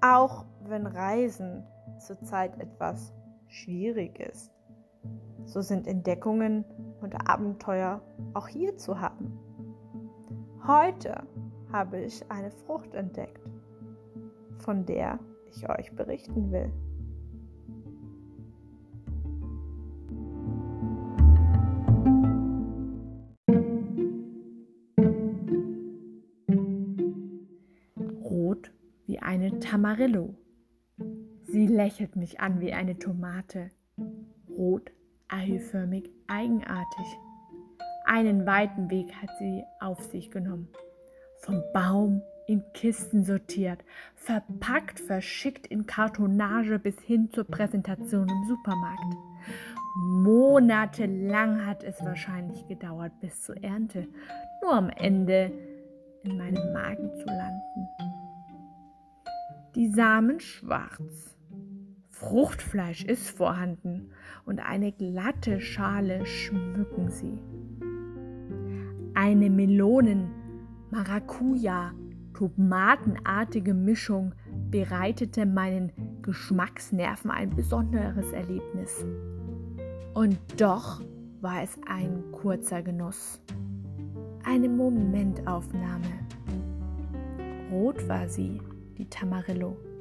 Auch wenn Reisen zurzeit etwas schwierig ist, so sind Entdeckungen und Abenteuer auch hier zu haben. Heute habe ich eine Frucht entdeckt, von der ich euch berichten will. Wie eine Tamarillo. Sie lächelt mich an wie eine Tomate. Rot, eiförmig, eigenartig. Einen weiten Weg hat sie auf sich genommen. Vom Baum in Kisten sortiert, verpackt, verschickt in Kartonage bis hin zur Präsentation im Supermarkt. Monatelang hat es wahrscheinlich gedauert bis zur Ernte, nur am Ende in meinem Magen zu landen. Die Samen schwarz. Fruchtfleisch ist vorhanden und eine glatte Schale schmücken sie. Eine Melonen, Maracuja, tomatenartige Mischung bereitete meinen Geschmacksnerven ein besonderes Erlebnis. Und doch war es ein kurzer Genuss, eine Momentaufnahme. Rot war sie, die Tamarillo.